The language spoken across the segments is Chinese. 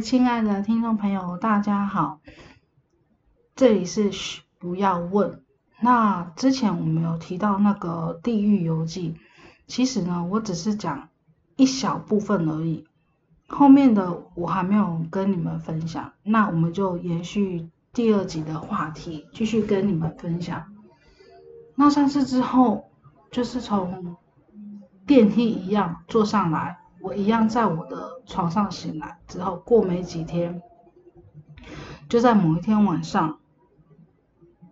亲爱的听众朋友，大家好，这里是嘘不要问。那之前我们有提到那个《地狱游记》，其实呢，我只是讲一小部分而已，后面的我还没有跟你们分享。那我们就延续第二集的话题，继续跟你们分享。那上次之后，就是从电梯一样坐上来。我一样在我的床上醒来之后，过没几天，就在某一天晚上，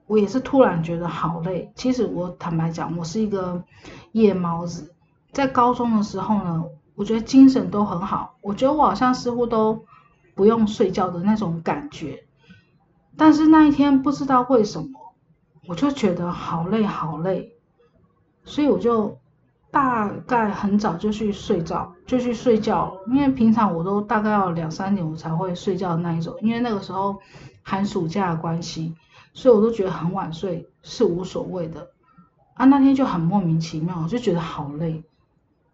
我也是突然觉得好累。其实我坦白讲，我是一个夜猫子。在高中的时候呢，我觉得精神都很好，我觉得我好像似乎都不用睡觉的那种感觉。但是那一天不知道为什么，我就觉得好累好累，所以我就。大概很早就去睡觉，就去睡觉，因为平常我都大概要两三点我才会睡觉那一种，因为那个时候寒暑假的关系，所以我都觉得很晚睡是无所谓的。啊，那天就很莫名其妙，我就觉得好累，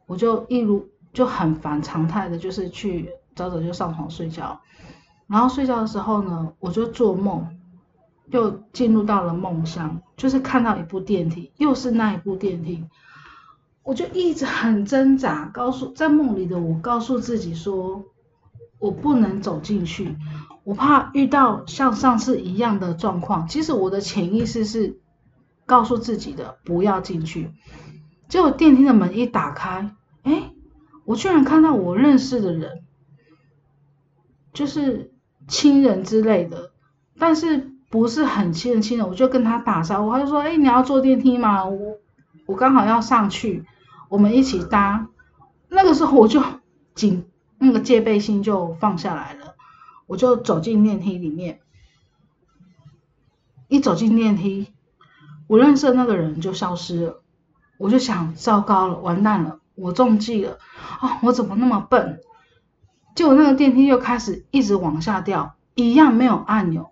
我就一如就很反常态的，就是去早早就上床睡觉，然后睡觉的时候呢，我就做梦，又进入到了梦乡，就是看到一部电梯，又是那一部电梯。我就一直很挣扎，告诉在梦里的我告诉自己说，我不能走进去，我怕遇到像上次一样的状况。其实我的潜意识是告诉自己的，不要进去。结果电梯的门一打开，哎，我居然看到我认识的人，就是亲人之类的，但是不是很亲的亲人。我就跟他打招呼，他就说：“哎，你要坐电梯吗？我我刚好要上去。”我们一起搭，那个时候我就警那个戒备心就放下来了，我就走进电梯里面，一走进电梯，我认识的那个人就消失了，我就想糟糕了，完蛋了，我中计了。啊！我怎么那么笨？结果那个电梯又开始一直往下掉，一样没有按钮，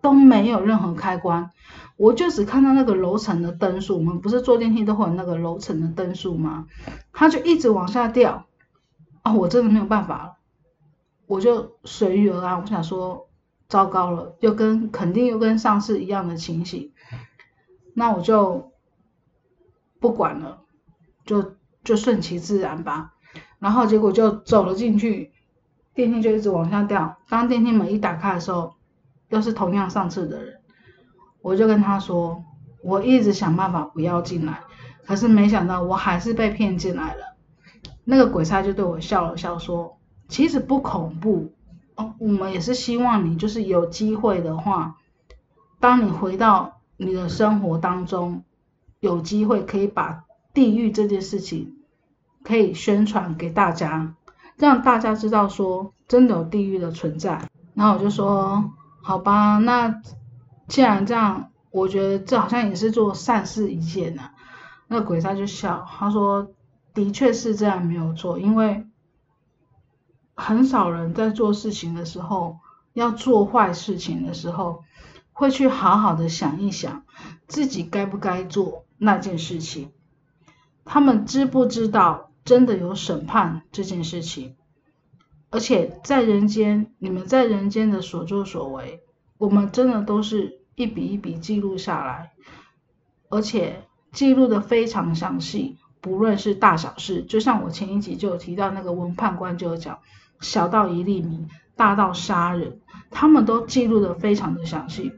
都没有任何开关。我就只看到那个楼层的灯数，我们不是坐电梯都会有那个楼层的灯数吗？它就一直往下掉，啊，我真的没有办法了，我就随遇而安。我想说，糟糕了，又跟肯定又跟上次一样的情形，那我就不管了，就就顺其自然吧。然后结果就走了进去，电梯就一直往下掉。当电梯门一打开的时候，又是同样上次的人。我就跟他说，我一直想办法不要进来，可是没想到我还是被骗进来了。那个鬼差就对我笑了笑说：“其实不恐怖哦，我们也是希望你就是有机会的话，当你回到你的生活当中，有机会可以把地狱这件事情可以宣传给大家，让大家知道说真的有地狱的存在。”然后我就说：“好吧，那。”既然这样，我觉得这好像也是做善事一件呢。那鬼差就笑，他说：“的确是这样，没有错。因为很少人在做事情的时候，要做坏事情的时候，会去好好的想一想，自己该不该做那件事情。他们知不知道真的有审判这件事情？而且在人间，你们在人间的所作所为，我们真的都是。”一笔一笔记录下来，而且记录的非常详细，不论是大小事，就像我前一集就有提到那个文判官就有讲，小到一粒米，大到杀人，他们都记录的非常的详细。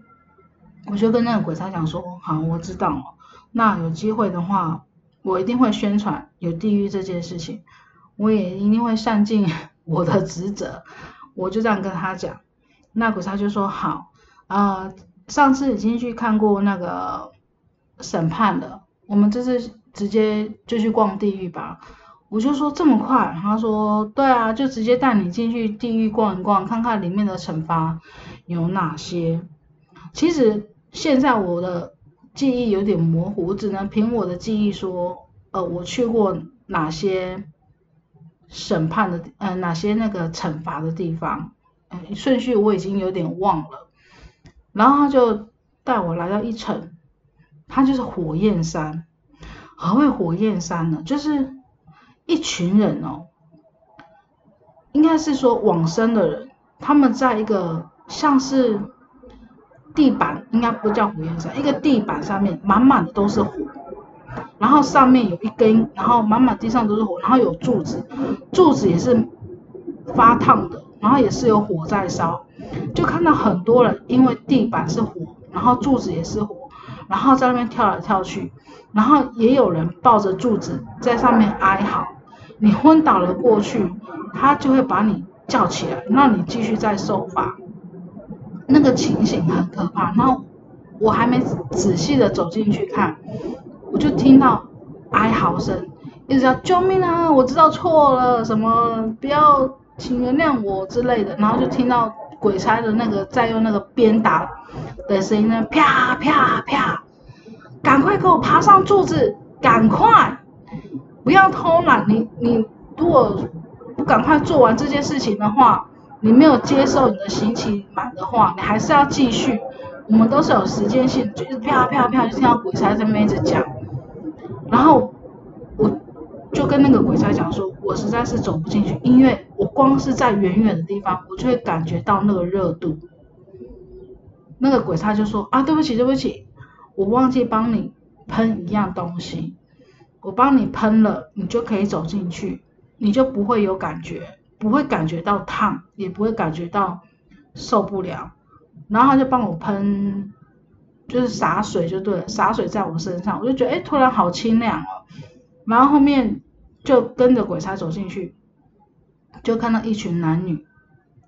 我就跟那个鬼差讲说，好，我知道了，那有机会的话，我一定会宣传有地狱这件事情，我也一定会善尽我的职责。我就这样跟他讲，那鬼差就说好，啊。上次已经去看过那个审判了，我们这次直接就去逛地狱吧。我就说这么快，他说对啊，就直接带你进去地狱逛一逛，看看里面的惩罚有哪些。其实现在我的记忆有点模糊，只能凭我的记忆说，呃，我去过哪些审判的，呃，哪些那个惩罚的地方，嗯，顺序我已经有点忘了。然后他就带我来到一层，它就是火焰山。何谓火焰山呢？就是一群人哦，应该是说往生的人，他们在一个像是地板，应该不叫火焰山，一个地板上面满满的都是火，然后上面有一根，然后满满地上都是火，然后有柱子，柱子也是发烫的，然后也是有火在烧，就看到很多人因为地板是火，然后柱子也是火，然后在那边跳来跳去，然后也有人抱着柱子在上面哀嚎，你昏倒了过去，他就会把你。叫起来，让你继续再受罚，那个情形很可怕。然后我还没仔细的走进去看，就听到哀嚎声，一直叫救命啊！我知道错了，什么不要，请原谅我之类的。然后就听到鬼差的那个在用那个鞭打的声音呢，啪啪啪，赶快给我爬上柱子，赶快，不要偷懒。你你如果。不赶快做完这件事情的话，你没有接受你的刑期满的话，你还是要继续。我们都是有时间性，就是啪啪啪，就听到鬼差在那边一直讲。然后我就跟那个鬼差讲说，我实在是走不进去，因为我光是在远远的地方，我就会感觉到那个热度。那个鬼差就说啊，对不起对不起，我忘记帮你喷一样东西，我帮你喷了，你就可以走进去。你就不会有感觉，不会感觉到烫，也不会感觉到受不了。然后他就帮我喷，就是洒水就对了，洒水在我身上，我就觉得哎，突然好清凉哦。然后后面就跟着鬼差走进去，就看到一群男女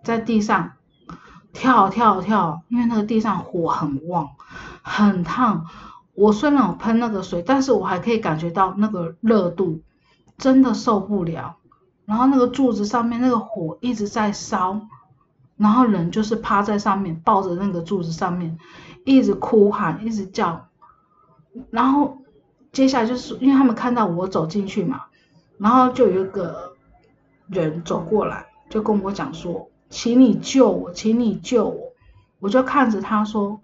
在地上跳跳跳，因为那个地上火很旺，很烫。我虽然有喷那个水，但是我还可以感觉到那个热度，真的受不了。然后那个柱子上面那个火一直在烧，然后人就是趴在上面抱着那个柱子上面，一直哭喊，一直叫。然后接下来就是因为他们看到我走进去嘛，然后就有一个人走过来，就跟我讲说：“请你救我，请你救我。”我就看着他说：“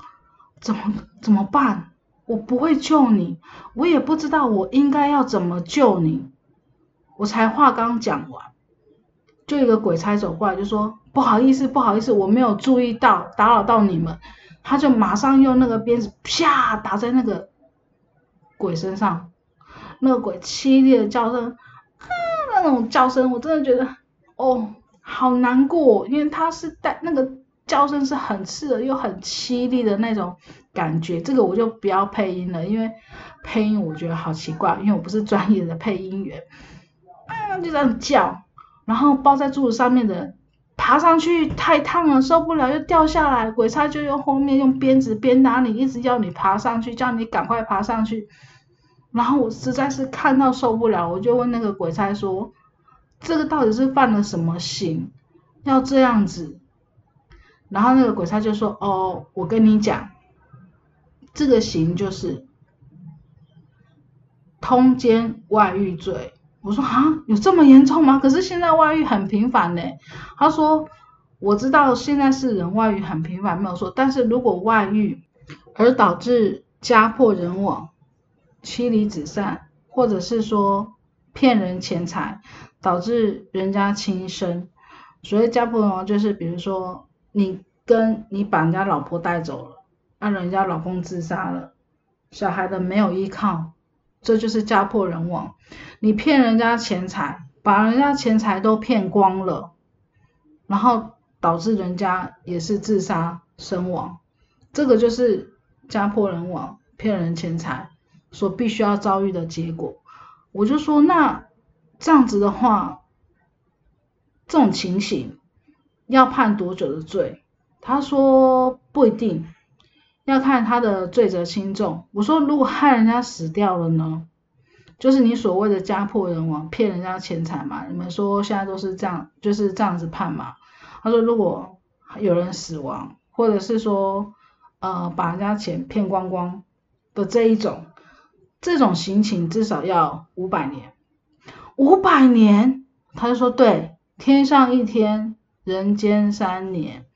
怎么怎么办？我不会救你，我也不知道我应该要怎么救你。”我才话刚讲完，就一个鬼差走过来，就说不好意思，不好意思，我没有注意到打扰到你们。他就马上用那个鞭子啪打在那个鬼身上，那个鬼凄厉的叫声，啊，那种叫声，我真的觉得哦，好难过，因为他是带那个叫声是很刺耳又很凄厉的那种感觉。这个我就不要配音了，因为配音我觉得好奇怪，因为我不是专业的配音员。啊就这样叫，然后包在柱子上面的爬上去太烫了，受不了又掉下来。鬼差就用后面用鞭子鞭打你，一直要你爬上去，叫你赶快爬上去。然后我实在是看到受不了，我就问那个鬼差说：“这个到底是犯了什么刑，要这样子？”然后那个鬼差就说：“哦，我跟你讲，这个刑就是通奸外遇罪。”我说啊，有这么严重吗？可是现在外遇很频繁呢。他说，我知道现在是人外遇很频繁，没有错。但是如果外遇而导致家破人亡、妻离子散，或者是说骗人钱财导致人家轻生，所谓家破人亡就是比如说你跟你把人家老婆带走了，让人家老公自杀了，小孩的没有依靠。这就是家破人亡，你骗人家钱财，把人家钱财都骗光了，然后导致人家也是自杀身亡，这个就是家破人亡、骗人钱财所必须要遭遇的结果。我就说，那这样子的话，这种情形要判多久的罪？他说不一定。要看他的罪责轻重。我说，如果害人家死掉了呢？就是你所谓的家破人亡，骗人家钱财嘛？你们说现在都是这样，就是这样子判嘛？他说，如果有人死亡，或者是说，呃，把人家钱骗光光的这一种，这种刑情至少要五百年。五百年？他就说，对，天上一天，人间三年，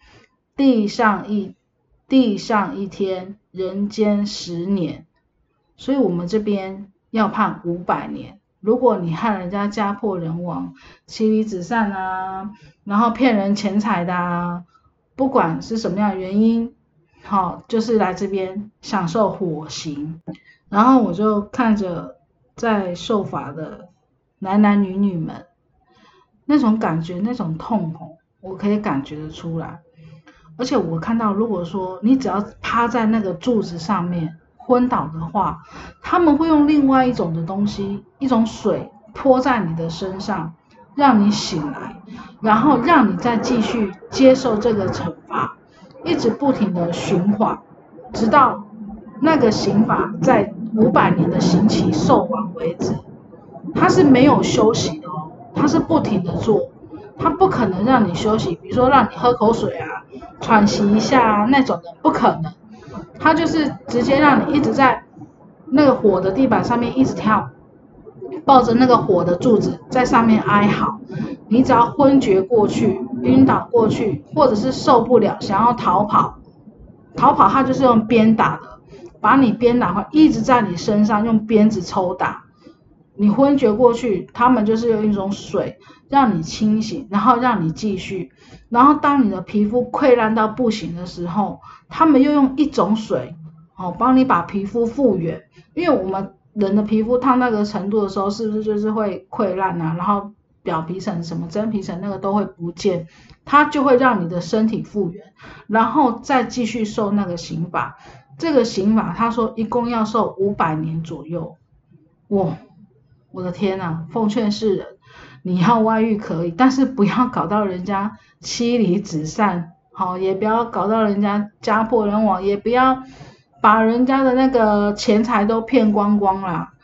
地上一。地上一天，人间十年，所以我们这边要判五百年，如果你害人家家破人亡、妻离子散啊，然后骗人钱财的啊，不管是什么样的原因，好，就是来这边享受火刑。然后我就看着在受罚的男男女女们，那种感觉、那种痛苦，我可以感觉得出来。而且我看到，如果说你只要趴在那个柱子上面昏倒的话，他们会用另外一种的东西，一种水泼在你的身上，让你醒来，然后让你再继续接受这个惩罚，一直不停的循环，直到那个刑法在五百年的刑期受完为止。他是没有休息的哦，他是不停的做，他不可能让你休息，比如说让你喝口水啊。喘息一下啊那种的不可能，他就是直接让你一直在那个火的地板上面一直跳，抱着那个火的柱子在上面哀嚎。你只要昏厥过去、晕倒过去，或者是受不了想要逃跑，逃跑他就是用鞭打的，把你鞭打会一直在你身上用鞭子抽打。你昏厥过去，他们就是用一种水让你清醒，然后让你继续。然后当你的皮肤溃烂到不行的时候，他们又用一种水，哦，帮你把皮肤复原。因为我们人的皮肤烫那个程度的时候，是不是就是会溃烂啊？然后表皮层、什么真皮层那个都会不见，它就会让你的身体复原，然后再继续受那个刑法。这个刑法他说一共要受五百年左右，哇！我的天呐！奉劝世人，你要外遇可以，但是不要搞到人家妻离子散，好，也不要搞到人家家破人亡，也不要把人家的那个钱财都骗光光啦。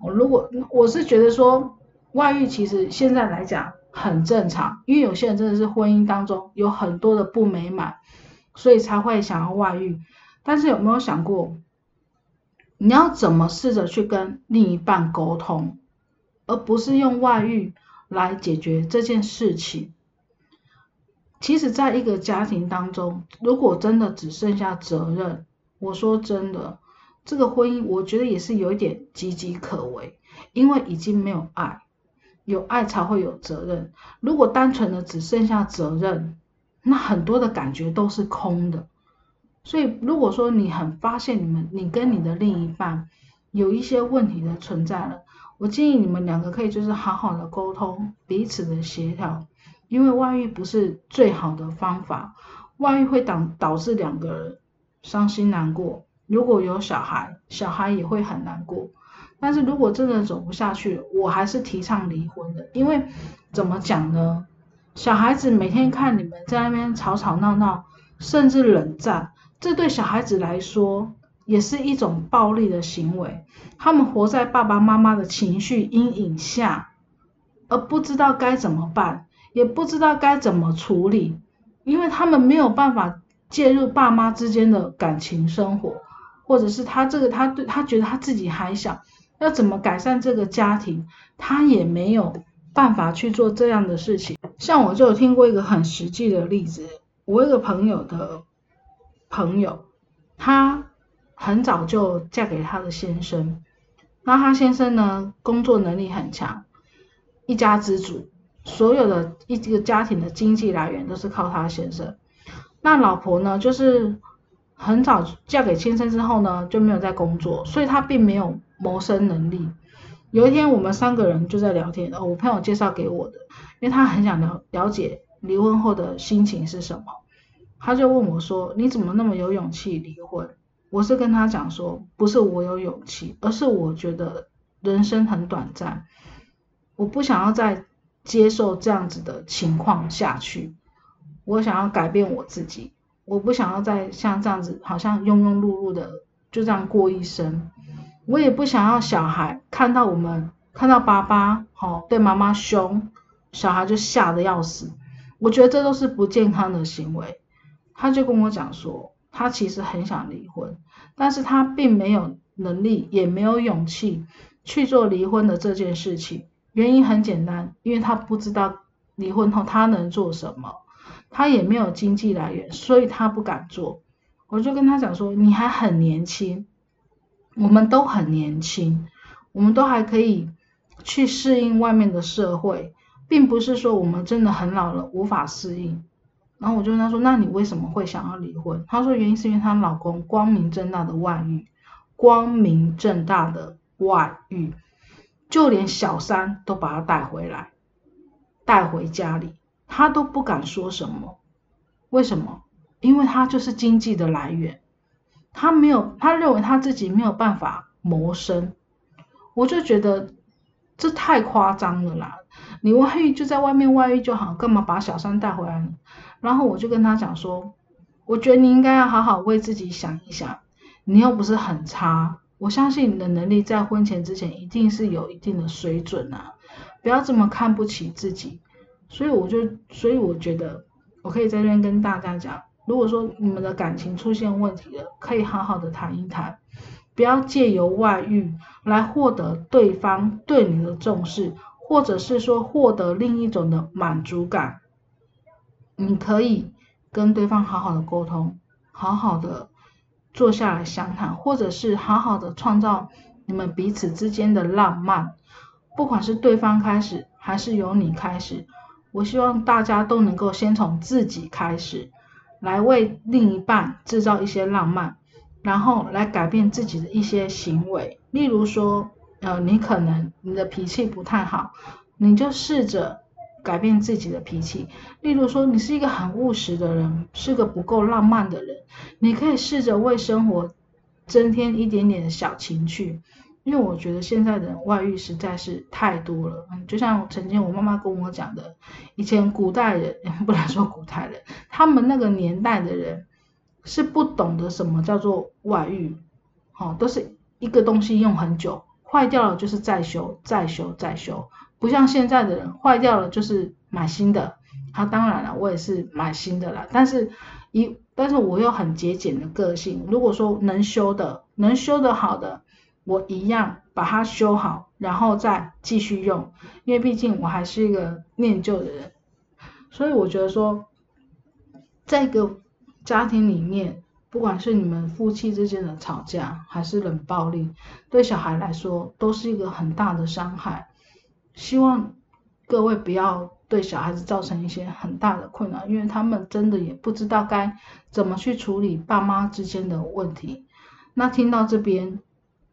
我如果我是觉得说，外遇其实现在来讲很正常，因为有些人真的是婚姻当中有很多的不美满，所以才会想要外遇。但是有没有想过，你要怎么试着去跟另一半沟通？而不是用外遇来解决这件事情。其实，在一个家庭当中，如果真的只剩下责任，我说真的，这个婚姻我觉得也是有一点岌岌可危，因为已经没有爱，有爱才会有责任。如果单纯的只剩下责任，那很多的感觉都是空的。所以，如果说你很发现你们，你跟你的另一半有一些问题的存在了。我建议你们两个可以就是好好的沟通，彼此的协调，因为外遇不是最好的方法，外遇会导导致两个人伤心难过。如果有小孩，小孩也会很难过。但是如果真的走不下去，我还是提倡离婚的，因为怎么讲呢？小孩子每天看你们在那边吵吵闹闹，甚至冷战，这对小孩子来说。也是一种暴力的行为，他们活在爸爸妈妈的情绪阴影下，而不知道该怎么办，也不知道该怎么处理，因为他们没有办法介入爸妈之间的感情生活，或者是他这个他对他觉得他自己还小，要怎么改善这个家庭，他也没有办法去做这样的事情。像我就有听过一个很实际的例子，我一个朋友的朋友，他。很早就嫁给他的先生，那他先生呢，工作能力很强，一家之主，所有的一个家庭的经济来源都是靠他先生。那老婆呢，就是很早嫁给先生之后呢，就没有在工作，所以他并没有谋生能力。有一天，我们三个人就在聊天，哦我朋友介绍给我的，因为他很想了了解离婚后的心情是什么，他就问我说：“你怎么那么有勇气离婚？”我是跟他讲说，不是我有勇气，而是我觉得人生很短暂，我不想要再接受这样子的情况下去，我想要改变我自己，我不想要再像这样子，好像庸庸碌碌的就这样过一生，我也不想要小孩看到我们看到爸爸好对妈妈凶，小孩就吓得要死，我觉得这都是不健康的行为，他就跟我讲说。他其实很想离婚，但是他并没有能力，也没有勇气去做离婚的这件事情。原因很简单，因为他不知道离婚后他能做什么，他也没有经济来源，所以他不敢做。我就跟他讲说，你还很年轻，我们都很年轻，我们都还可以去适应外面的社会，并不是说我们真的很老了无法适应。然后我就问他说：“那你为什么会想要离婚？”他说：“原因是因为她老公光明正大的外遇，光明正大的外遇，就连小三都把他带回来，带回家里，他都不敢说什么。为什么？因为他就是经济的来源，他没有，他认为他自己没有办法谋生。我就觉得这太夸张了啦！你外遇就在外面外遇就好，干嘛把小三带回来呢？”然后我就跟他讲说，我觉得你应该要好好为自己想一想，你又不是很差，我相信你的能力在婚前之前一定是有一定的水准啊，不要这么看不起自己。所以我就，所以我觉得我可以在这边跟大家讲，如果说你们的感情出现问题了，可以好好的谈一谈，不要借由外遇来获得对方对你的重视，或者是说获得另一种的满足感。你可以跟对方好好的沟通，好好的坐下来详谈，或者是好好的创造你们彼此之间的浪漫，不管是对方开始还是由你开始，我希望大家都能够先从自己开始，来为另一半制造一些浪漫，然后来改变自己的一些行为，例如说，呃，你可能你的脾气不太好，你就试着。改变自己的脾气，例如说，你是一个很务实的人，是个不够浪漫的人，你可以试着为生活增添一点点的小情趣。因为我觉得现在的外遇实在是太多了，就像曾经我妈妈跟我讲的，以前古代人 不能说古代人，他们那个年代的人是不懂得什么叫做外遇，哦，都是一个东西用很久，坏掉了就是再修，再修，再修。不像现在的人坏掉了就是买新的，他当然了，我也是买新的啦。但是一但是我又很节俭的个性，如果说能修的能修的好的，我一样把它修好，然后再继续用，因为毕竟我还是一个念旧的人，所以我觉得说，在一个家庭里面，不管是你们夫妻之间的吵架，还是冷暴力，对小孩来说都是一个很大的伤害。希望各位不要对小孩子造成一些很大的困扰，因为他们真的也不知道该怎么去处理爸妈之间的问题。那听到这边，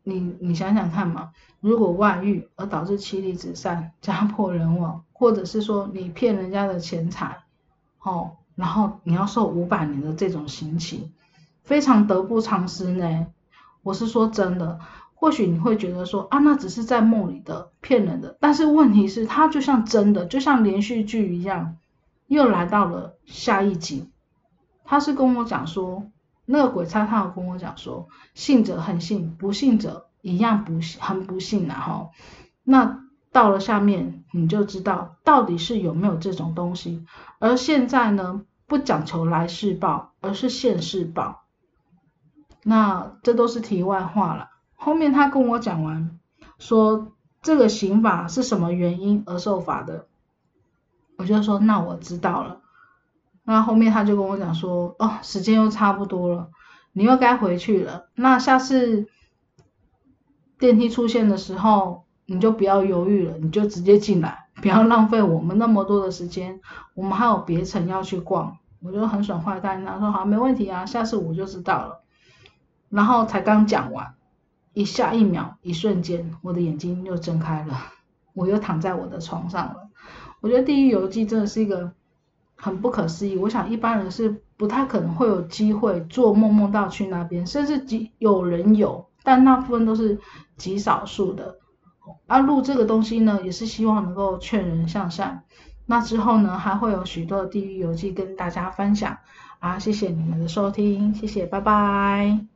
你你想想看嘛，如果外遇而导致妻离子散、家破人亡，或者是说你骗人家的钱财，哦，然后你要受五百年的这种刑期，非常得不偿失呢。我是说真的。或许你会觉得说啊，那只是在梦里的骗人的，但是问题是，它就像真的，就像连续剧一样，又来到了下一集。他是跟我讲说，那个鬼差他有跟我讲说，信者很信，不信者一样不信，很不信然后，那到了下面，你就知道到底是有没有这种东西。而现在呢，不讲求来世报，而是现世报。那这都是题外话了。后面他跟我讲完，说这个刑法是什么原因而受罚的，我就说那我知道了。那后面他就跟我讲说，哦，时间又差不多了，你又该回去了。那下次电梯出现的时候，你就不要犹豫了，你就直接进来，不要浪费我们那么多的时间，我们还有别城要去逛。我就很爽快答应他说好，没问题啊，下次我就知道了。然后才刚讲完。一下一秒，一瞬间，我的眼睛又睁开了，我又躺在我的床上了。我觉得《地狱游记》真的是一个很不可思议，我想一般人是不太可能会有机会做梦梦到去那边，甚至极有人有，但那部分都是极少数的。啊，录这个东西呢，也是希望能够劝人向善。那之后呢，还会有许多的《地狱游记》跟大家分享。啊，谢谢你们的收听，谢谢，拜拜。